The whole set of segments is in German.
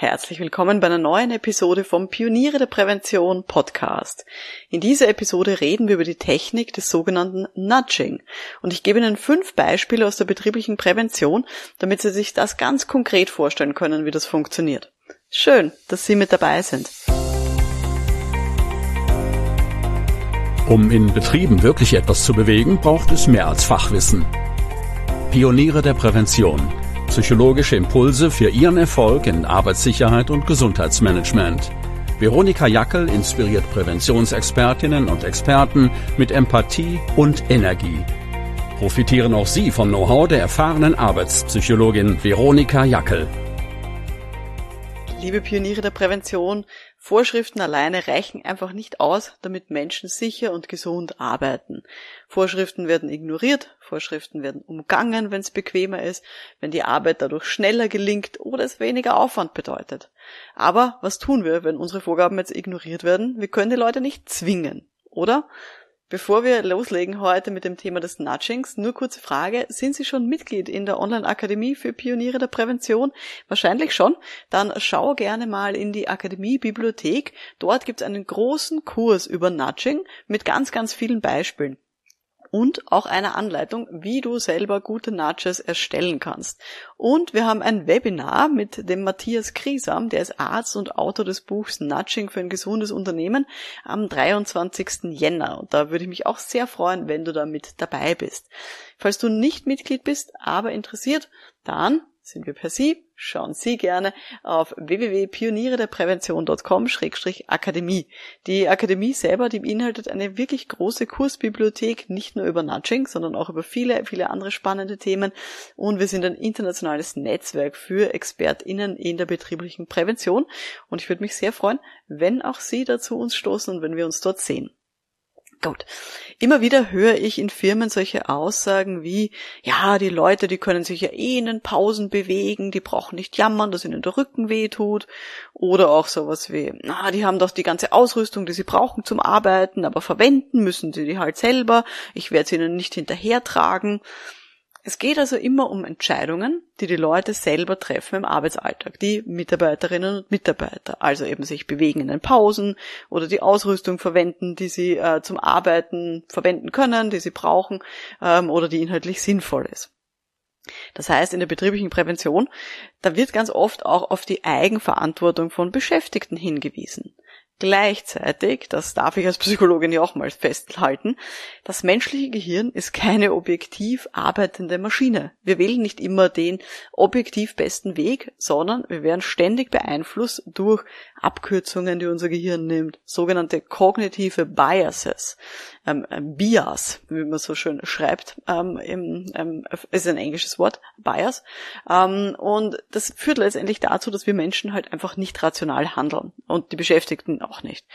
Herzlich willkommen bei einer neuen Episode vom Pioniere der Prävention Podcast. In dieser Episode reden wir über die Technik des sogenannten Nudging und ich gebe Ihnen fünf Beispiele aus der betrieblichen Prävention, damit Sie sich das ganz konkret vorstellen können, wie das funktioniert. Schön, dass Sie mit dabei sind. Um in Betrieben wirklich etwas zu bewegen, braucht es mehr als Fachwissen. Pioniere der Prävention Psychologische Impulse für Ihren Erfolg in Arbeitssicherheit und Gesundheitsmanagement. Veronika Jackel inspiriert Präventionsexpertinnen und Experten mit Empathie und Energie. Profitieren auch Sie vom Know-how der erfahrenen Arbeitspsychologin Veronika Jackel. Liebe Pioniere der Prävention, Vorschriften alleine reichen einfach nicht aus, damit Menschen sicher und gesund arbeiten. Vorschriften werden ignoriert, Vorschriften werden umgangen, wenn es bequemer ist, wenn die Arbeit dadurch schneller gelingt oder es weniger Aufwand bedeutet. Aber was tun wir, wenn unsere Vorgaben jetzt ignoriert werden? Wir können die Leute nicht zwingen, oder? Bevor wir loslegen heute mit dem Thema des Nudgings, nur kurze Frage. Sind Sie schon Mitglied in der Online-Akademie für Pioniere der Prävention? Wahrscheinlich schon. Dann schau gerne mal in die Akademie-Bibliothek. Dort gibt es einen großen Kurs über Nudging mit ganz, ganz vielen Beispielen und auch eine Anleitung, wie du selber gute Nudges erstellen kannst. Und wir haben ein Webinar mit dem Matthias Kriesam, der ist Arzt und Autor des Buchs Nudging für ein gesundes Unternehmen am 23. Jänner. Und da würde ich mich auch sehr freuen, wenn du da mit dabei bist. Falls du nicht Mitglied bist, aber interessiert, dann sind wir per Sie. Schauen Sie gerne auf www.pionierederprävention.com-akademie. Die Akademie selber, die beinhaltet eine wirklich große Kursbibliothek, nicht nur über Nudging, sondern auch über viele, viele andere spannende Themen. Und wir sind ein internationales Netzwerk für ExpertInnen in der betrieblichen Prävention. Und ich würde mich sehr freuen, wenn auch Sie dazu uns stoßen und wenn wir uns dort sehen. Gut. Immer wieder höre ich in Firmen solche Aussagen wie, ja, die Leute, die können sich ja eh in den Pausen bewegen, die brauchen nicht jammern, dass ihnen der Rücken weh tut. Oder auch sowas wie, na, die haben doch die ganze Ausrüstung, die sie brauchen zum Arbeiten, aber verwenden müssen sie die halt selber. Ich werde sie ihnen nicht hinterhertragen. Es geht also immer um Entscheidungen, die die Leute selber treffen im Arbeitsalltag, die Mitarbeiterinnen und Mitarbeiter, also eben sich bewegen in den Pausen oder die Ausrüstung verwenden, die sie äh, zum Arbeiten verwenden können, die sie brauchen ähm, oder die inhaltlich sinnvoll ist. Das heißt, in der betrieblichen Prävention, da wird ganz oft auch auf die Eigenverantwortung von Beschäftigten hingewiesen. Gleichzeitig, das darf ich als Psychologin ja auch mal festhalten, das menschliche Gehirn ist keine objektiv arbeitende Maschine. Wir wählen nicht immer den objektiv besten Weg, sondern wir werden ständig beeinflusst durch Abkürzungen, die unser Gehirn nimmt, sogenannte kognitive Biases ähm, Bias, wie man so schön schreibt, ähm, im, ähm, ist ein englisches Wort, Bias. Ähm, und das führt letztendlich dazu, dass wir Menschen halt einfach nicht rational handeln und die Beschäftigten auch nicht.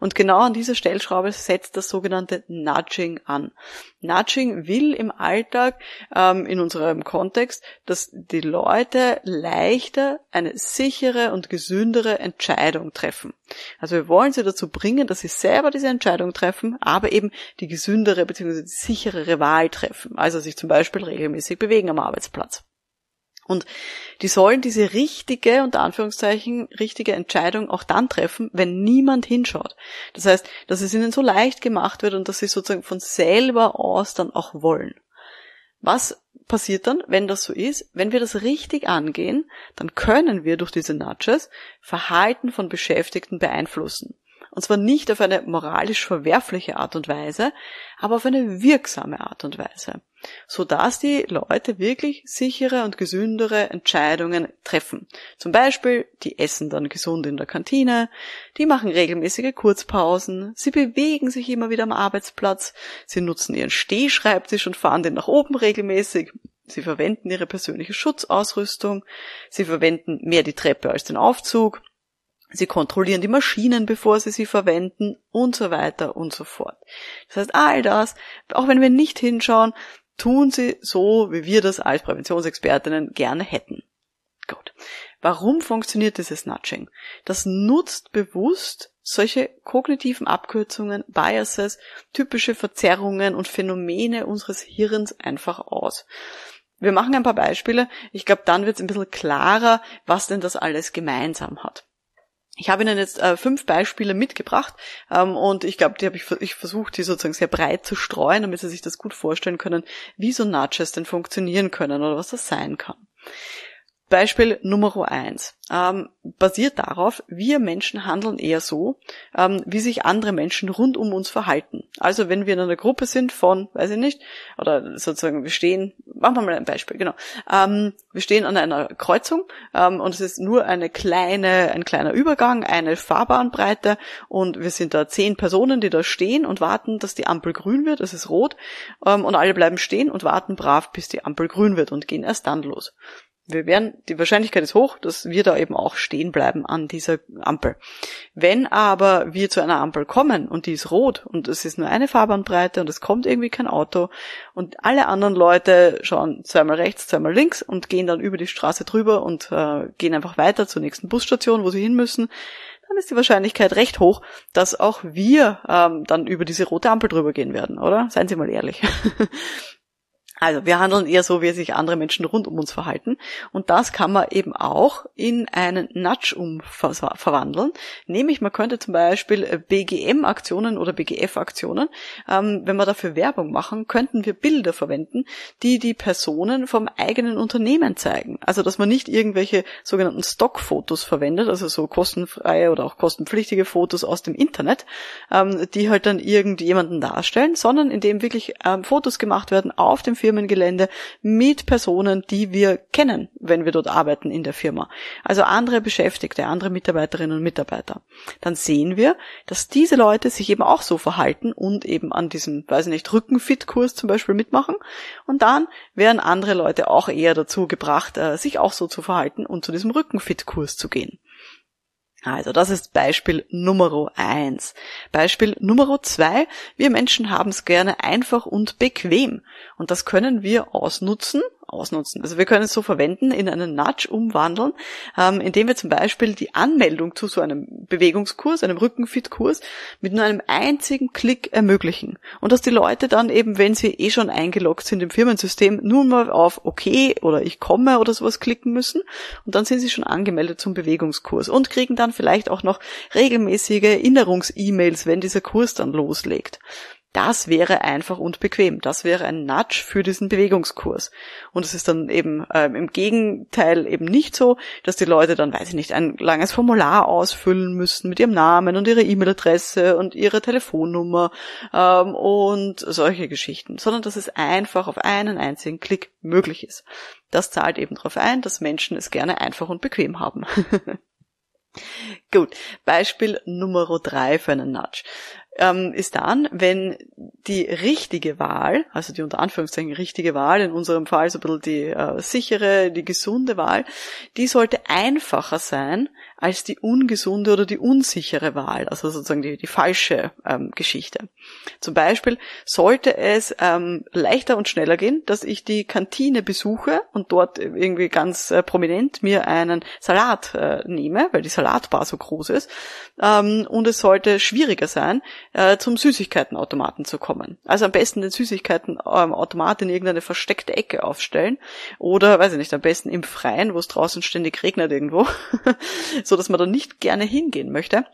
Und genau an dieser Stellschraube setzt das sogenannte Nudging an. Nudging will im Alltag, ähm, in unserem Kontext, dass die Leute leichter eine sichere und gesündere Entscheidung treffen. Also wir wollen sie dazu bringen, dass sie selber diese Entscheidung treffen, aber eben die gesündere bzw. die sicherere Wahl treffen. Also sich zum Beispiel regelmäßig bewegen am Arbeitsplatz. Und die sollen diese richtige, unter Anführungszeichen, richtige Entscheidung auch dann treffen, wenn niemand hinschaut. Das heißt, dass es ihnen so leicht gemacht wird und dass sie sozusagen von selber aus dann auch wollen. Was passiert dann, wenn das so ist? Wenn wir das richtig angehen, dann können wir durch diese Nudges Verhalten von Beschäftigten beeinflussen. Und zwar nicht auf eine moralisch verwerfliche Art und Weise, aber auf eine wirksame Art und Weise. Sodass die Leute wirklich sichere und gesündere Entscheidungen treffen. Zum Beispiel, die essen dann gesund in der Kantine, die machen regelmäßige Kurzpausen, sie bewegen sich immer wieder am Arbeitsplatz, sie nutzen ihren Stehschreibtisch und fahren den nach oben regelmäßig, Sie verwenden ihre persönliche Schutzausrüstung, sie verwenden mehr die Treppe als den Aufzug, Sie kontrollieren die Maschinen, bevor sie sie verwenden und so weiter und so fort. Das heißt, all das, auch wenn wir nicht hinschauen, tun sie so, wie wir das als Präventionsexpertinnen gerne hätten. Gut. Warum funktioniert dieses Nudging? Das nutzt bewusst solche kognitiven Abkürzungen, Biases, typische Verzerrungen und Phänomene unseres Hirns einfach aus. Wir machen ein paar Beispiele. Ich glaube, dann wird es ein bisschen klarer, was denn das alles gemeinsam hat. Ich habe Ihnen jetzt äh, fünf Beispiele mitgebracht ähm, und ich glaube, die habe ich, ich versucht, die sozusagen sehr breit zu streuen, damit Sie sich das gut vorstellen können, wie so Nudges denn funktionieren können oder was das sein kann. Beispiel Nummer eins ähm, basiert darauf, wir Menschen handeln eher so, ähm, wie sich andere Menschen rund um uns verhalten. Also wenn wir in einer Gruppe sind von, weiß ich nicht, oder sozusagen wir stehen, machen wir mal ein Beispiel, genau. Ähm, wir stehen an einer Kreuzung ähm, und es ist nur eine kleine, ein kleiner Übergang, eine Fahrbahnbreite und wir sind da zehn Personen, die da stehen und warten, dass die Ampel grün wird, es ist rot ähm, und alle bleiben stehen und warten brav, bis die Ampel grün wird und gehen erst dann los wir werden, die Wahrscheinlichkeit ist hoch, dass wir da eben auch stehen bleiben an dieser Ampel. Wenn aber wir zu einer Ampel kommen und die ist rot und es ist nur eine Fahrbahnbreite und es kommt irgendwie kein Auto und alle anderen Leute schauen zweimal rechts, zweimal links und gehen dann über die Straße drüber und äh, gehen einfach weiter zur nächsten Busstation, wo sie hin müssen, dann ist die Wahrscheinlichkeit recht hoch, dass auch wir ähm, dann über diese rote Ampel drüber gehen werden, oder? Seien Sie mal ehrlich. Also wir handeln eher so, wie sich andere Menschen rund um uns verhalten. Und das kann man eben auch in einen Nudge umverwandeln. Nämlich man könnte zum Beispiel BGM-Aktionen oder BGF-Aktionen, ähm, wenn wir dafür Werbung machen, könnten wir Bilder verwenden, die die Personen vom eigenen Unternehmen zeigen. Also dass man nicht irgendwelche sogenannten Stockfotos verwendet, also so kostenfreie oder auch kostenpflichtige Fotos aus dem Internet, ähm, die halt dann irgendjemanden darstellen, sondern indem wirklich ähm, Fotos gemacht werden auf dem Firmengelände mit Personen, die wir kennen, wenn wir dort arbeiten in der Firma. Also andere Beschäftigte, andere Mitarbeiterinnen und Mitarbeiter. Dann sehen wir, dass diese Leute sich eben auch so verhalten und eben an diesem, weiß ich nicht, Rückenfit-Kurs zum Beispiel mitmachen. Und dann werden andere Leute auch eher dazu gebracht, äh, sich auch so zu verhalten und zu diesem Rückenfit-Kurs zu gehen. Also das ist Beispiel Nummer eins. Beispiel Nummer zwei. Wir Menschen haben es gerne einfach und bequem. Und das können wir ausnutzen, ausnutzen. Also wir können es so verwenden, in einen Nudge umwandeln, ähm, indem wir zum Beispiel die Anmeldung zu so einem Bewegungskurs, einem Rückenfit-Kurs mit nur einem einzigen Klick ermöglichen. Und dass die Leute dann eben, wenn sie eh schon eingeloggt sind im Firmensystem, nur mal auf OK oder ich komme oder sowas klicken müssen und dann sind sie schon angemeldet zum Bewegungskurs und kriegen dann vielleicht auch noch regelmäßige Erinnerungs-E-Mails, wenn dieser Kurs dann loslegt. Das wäre einfach und bequem. Das wäre ein Nudge für diesen Bewegungskurs. Und es ist dann eben ähm, im Gegenteil eben nicht so, dass die Leute dann, weiß ich nicht, ein langes Formular ausfüllen müssen mit ihrem Namen und ihrer E-Mail-Adresse und ihrer Telefonnummer ähm, und solche Geschichten, sondern dass es einfach auf einen einzigen Klick möglich ist. Das zahlt eben darauf ein, dass Menschen es gerne einfach und bequem haben. Gut, Beispiel Nummer drei für einen Nudge ähm, ist dann, wenn die richtige Wahl, also die unter Anführungszeichen richtige Wahl, in unserem Fall so ein bisschen die äh, sichere, die gesunde Wahl, die sollte einfacher sein als die ungesunde oder die unsichere Wahl, also sozusagen die, die falsche ähm, Geschichte. Zum Beispiel sollte es ähm, leichter und schneller gehen, dass ich die Kantine besuche und dort irgendwie ganz äh, prominent mir einen Salat äh, nehme, weil die Salatbar so groß ist. Ähm, und es sollte schwieriger sein, äh, zum Süßigkeitenautomaten zu kommen. Also am besten den Süßigkeitenautomat in irgendeine versteckte Ecke aufstellen oder, weiß ich nicht, am besten im Freien, wo es draußen ständig regnet irgendwo, so dass man da nicht gerne hingehen möchte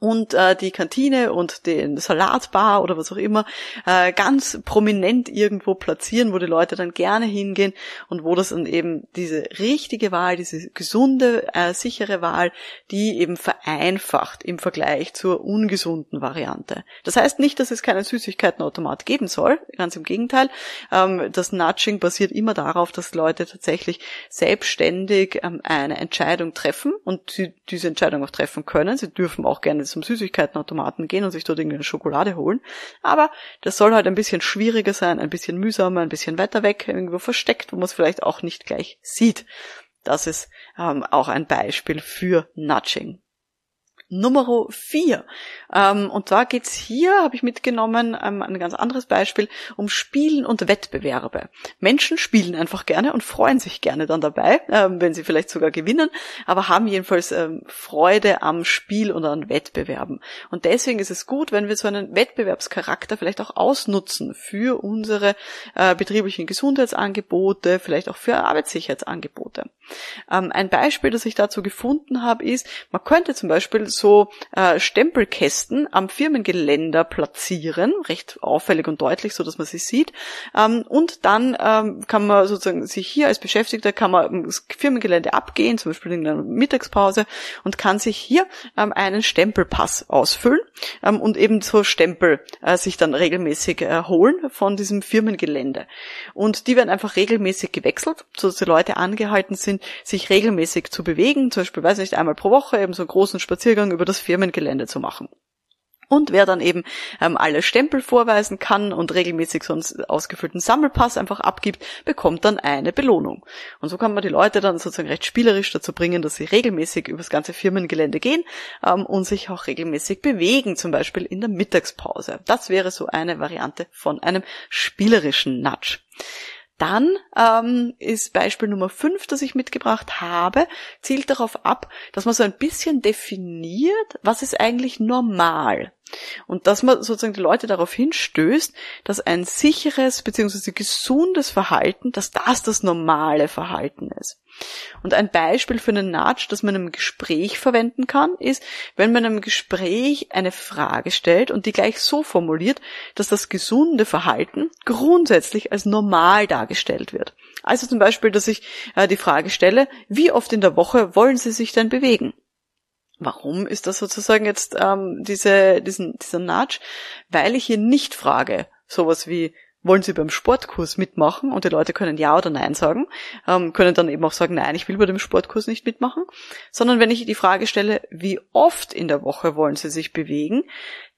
und äh, die Kantine und den Salatbar oder was auch immer äh, ganz prominent irgendwo platzieren, wo die Leute dann gerne hingehen und wo das dann eben diese richtige Wahl, diese gesunde, äh, sichere Wahl, die eben vereinfacht im Vergleich zur ungesunden Variante. Das heißt nicht, dass es keinen Süßigkeitenautomat geben soll, ganz im Gegenteil. Ähm, das Nudging basiert immer darauf, dass Leute tatsächlich selbstständig ähm, eine Entscheidung treffen und sie diese Entscheidung auch treffen können. Sie dürfen auch gerne zum Süßigkeitenautomaten gehen und sich dort irgendwie eine Schokolade holen. Aber das soll halt ein bisschen schwieriger sein, ein bisschen mühsamer, ein bisschen weiter weg, irgendwo versteckt, wo man es vielleicht auch nicht gleich sieht. Das ist ähm, auch ein Beispiel für Nudging. Nummer vier. Ähm, und zwar geht's hier, habe ich mitgenommen, ähm, ein ganz anderes Beispiel, um Spielen und Wettbewerbe. Menschen spielen einfach gerne und freuen sich gerne dann dabei, ähm, wenn sie vielleicht sogar gewinnen, aber haben jedenfalls ähm, Freude am Spiel und an Wettbewerben. Und deswegen ist es gut, wenn wir so einen Wettbewerbscharakter vielleicht auch ausnutzen für unsere äh, betrieblichen Gesundheitsangebote, vielleicht auch für Arbeitssicherheitsangebote. Ähm, ein Beispiel, das ich dazu gefunden habe, ist, man könnte zum Beispiel so äh, Stempelkästen am Firmengeländer platzieren, recht auffällig und deutlich, so dass man sie sieht. Ähm, und dann ähm, kann man sozusagen sich hier als Beschäftigter kann man das Firmengelände abgehen, zum Beispiel in einer Mittagspause und kann sich hier ähm, einen Stempelpass ausfüllen ähm, und eben so Stempel äh, sich dann regelmäßig äh, holen von diesem Firmengelände. Und die werden einfach regelmäßig gewechselt, sodass die Leute angehalten sind, sich regelmäßig zu bewegen, zum Beispiel, weiß nicht, einmal pro Woche eben so einen großen Spaziergang über das Firmengelände zu machen. Und wer dann eben ähm, alle Stempel vorweisen kann und regelmäßig so einen ausgefüllten Sammelpass einfach abgibt, bekommt dann eine Belohnung. Und so kann man die Leute dann sozusagen recht spielerisch dazu bringen, dass sie regelmäßig übers ganze Firmengelände gehen ähm, und sich auch regelmäßig bewegen, zum Beispiel in der Mittagspause. Das wäre so eine Variante von einem spielerischen Nudge. Dann ähm, ist Beispiel Nummer 5, das ich mitgebracht habe, zielt darauf ab, dass man so ein bisschen definiert, was ist eigentlich normal. Und dass man sozusagen die Leute darauf hinstößt, dass ein sicheres bzw. gesundes Verhalten, dass das das normale Verhalten ist. Und ein Beispiel für einen Nudge, das man im Gespräch verwenden kann, ist, wenn man im Gespräch eine Frage stellt und die gleich so formuliert, dass das gesunde Verhalten grundsätzlich als normal dargestellt wird. Also zum Beispiel, dass ich äh, die Frage stelle, wie oft in der Woche wollen Sie sich denn bewegen? Warum ist das sozusagen jetzt ähm, diese, diesen, dieser Nudge? Weil ich hier nicht frage, sowas wie, wollen Sie beim Sportkurs mitmachen? Und die Leute können Ja oder Nein sagen, ähm, können dann eben auch sagen, nein, ich will bei dem Sportkurs nicht mitmachen. Sondern wenn ich die Frage stelle, wie oft in der Woche wollen Sie sich bewegen,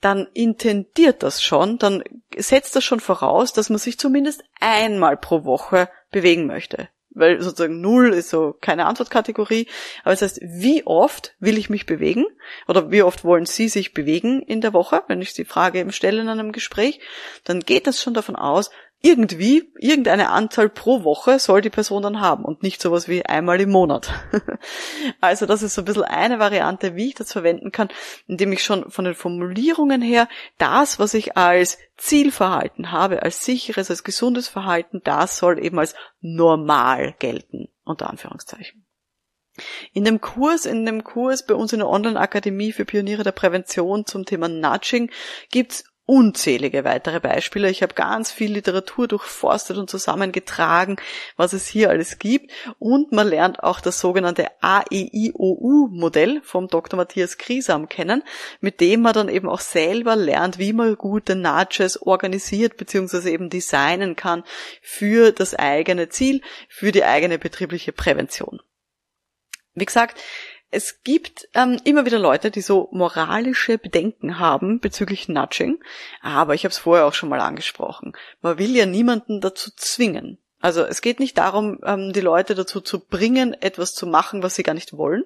dann intendiert das schon, dann setzt das schon voraus, dass man sich zumindest einmal pro Woche bewegen möchte weil sozusagen null ist so keine Antwortkategorie. Aber das heißt, wie oft will ich mich bewegen? Oder wie oft wollen Sie sich bewegen in der Woche? Wenn ich die Frage eben stelle in einem Gespräch, dann geht das schon davon aus, irgendwie, irgendeine Anzahl pro Woche soll die Person dann haben und nicht sowas wie einmal im Monat. also das ist so ein bisschen eine Variante, wie ich das verwenden kann, indem ich schon von den Formulierungen her das, was ich als Zielverhalten habe, als sicheres, als gesundes Verhalten, das soll eben als normal gelten, unter Anführungszeichen. In dem Kurs, in dem Kurs bei uns in der Online-Akademie für Pioniere der Prävention zum Thema Nudging gibt's unzählige weitere Beispiele. Ich habe ganz viel Literatur durchforstet und zusammengetragen, was es hier alles gibt. Und man lernt auch das sogenannte AEIOU-Modell vom Dr. Matthias Kriesam kennen, mit dem man dann eben auch selber lernt, wie man gute Nudges organisiert bzw. eben designen kann für das eigene Ziel, für die eigene betriebliche Prävention. Wie gesagt, es gibt ähm, immer wieder Leute, die so moralische Bedenken haben bezüglich Nudging, aber ich habe es vorher auch schon mal angesprochen. Man will ja niemanden dazu zwingen. Also es geht nicht darum, ähm, die Leute dazu zu bringen, etwas zu machen, was sie gar nicht wollen,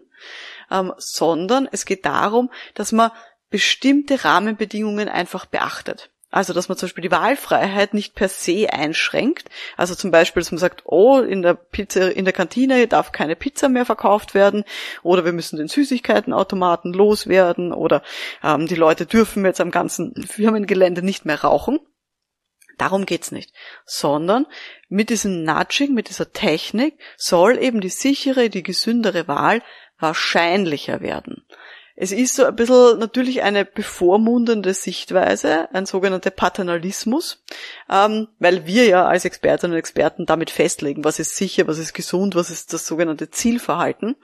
ähm, sondern es geht darum, dass man bestimmte Rahmenbedingungen einfach beachtet. Also, dass man zum Beispiel die Wahlfreiheit nicht per se einschränkt. Also zum Beispiel, dass man sagt, oh, in der Pizza, in der Kantine darf keine Pizza mehr verkauft werden oder wir müssen den Süßigkeitenautomaten loswerden oder ähm, die Leute dürfen jetzt am ganzen Firmengelände nicht mehr rauchen. Darum geht's nicht. Sondern mit diesem Nudging, mit dieser Technik soll eben die sichere, die gesündere Wahl wahrscheinlicher werden. Es ist so ein bisschen natürlich eine bevormundende Sichtweise, ein sogenannter Paternalismus, ähm, weil wir ja als Expertinnen und Experten damit festlegen, was ist sicher, was ist gesund, was ist das sogenannte Zielverhalten.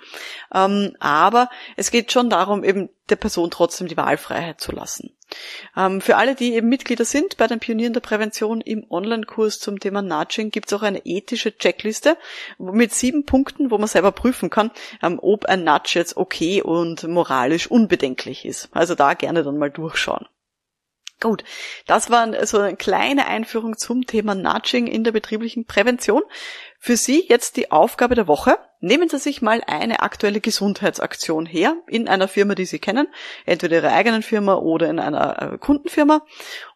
Ähm, aber es geht schon darum, eben der Person trotzdem die Wahlfreiheit zu lassen. Ähm, für alle, die eben Mitglieder sind bei den Pionieren der Prävention im Online-Kurs zum Thema Nudging, gibt es auch eine ethische Checkliste mit sieben Punkten, wo man selber prüfen kann, ähm, ob ein Nudge jetzt okay und moralisch unbedenklich ist. Also da gerne dann mal durchschauen. Gut, das war so eine kleine Einführung zum Thema Nudging in der betrieblichen Prävention. Für Sie jetzt die Aufgabe der Woche. Nehmen Sie sich mal eine aktuelle Gesundheitsaktion her in einer Firma, die Sie kennen, entweder Ihrer eigenen Firma oder in einer äh, Kundenfirma.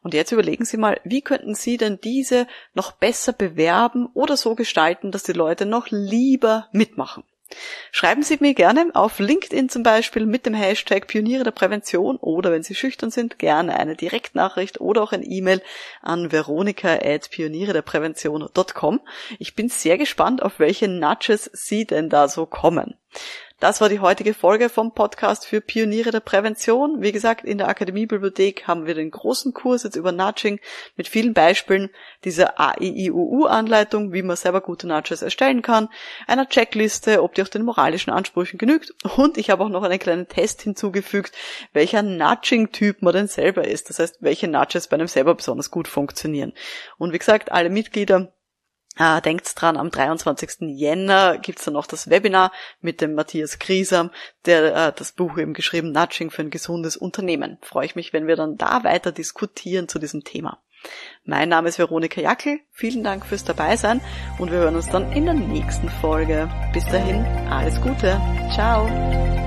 Und jetzt überlegen Sie mal, wie könnten Sie denn diese noch besser bewerben oder so gestalten, dass die Leute noch lieber mitmachen? Schreiben Sie mir gerne auf LinkedIn zum Beispiel mit dem Hashtag Pioniere der Prävention oder wenn Sie schüchtern sind, gerne eine Direktnachricht oder auch ein E-Mail an veronika at pionierederprävention.com. Ich bin sehr gespannt, auf welche Nudges Sie denn da so kommen. Das war die heutige Folge vom Podcast für Pioniere der Prävention. Wie gesagt, in der Akademiebibliothek haben wir den großen Kurs jetzt über Nudging mit vielen Beispielen dieser AIIUU-Anleitung, wie man selber gute Nudges erstellen kann, einer Checkliste, ob die auch den moralischen Ansprüchen genügt und ich habe auch noch einen kleinen Test hinzugefügt, welcher Nudging-Typ man denn selber ist. Das heißt, welche Nudges bei einem selber besonders gut funktionieren. Und wie gesagt, alle Mitglieder äh, denkt dran, am 23. Jänner gibt's dann noch das Webinar mit dem Matthias Griesam, der äh, das Buch eben geschrieben Nudging für ein gesundes Unternehmen. Freue ich mich, wenn wir dann da weiter diskutieren zu diesem Thema. Mein Name ist Veronika Jackel. Vielen Dank fürs Dabeisein und wir hören uns dann in der nächsten Folge. Bis dahin, alles Gute. Ciao.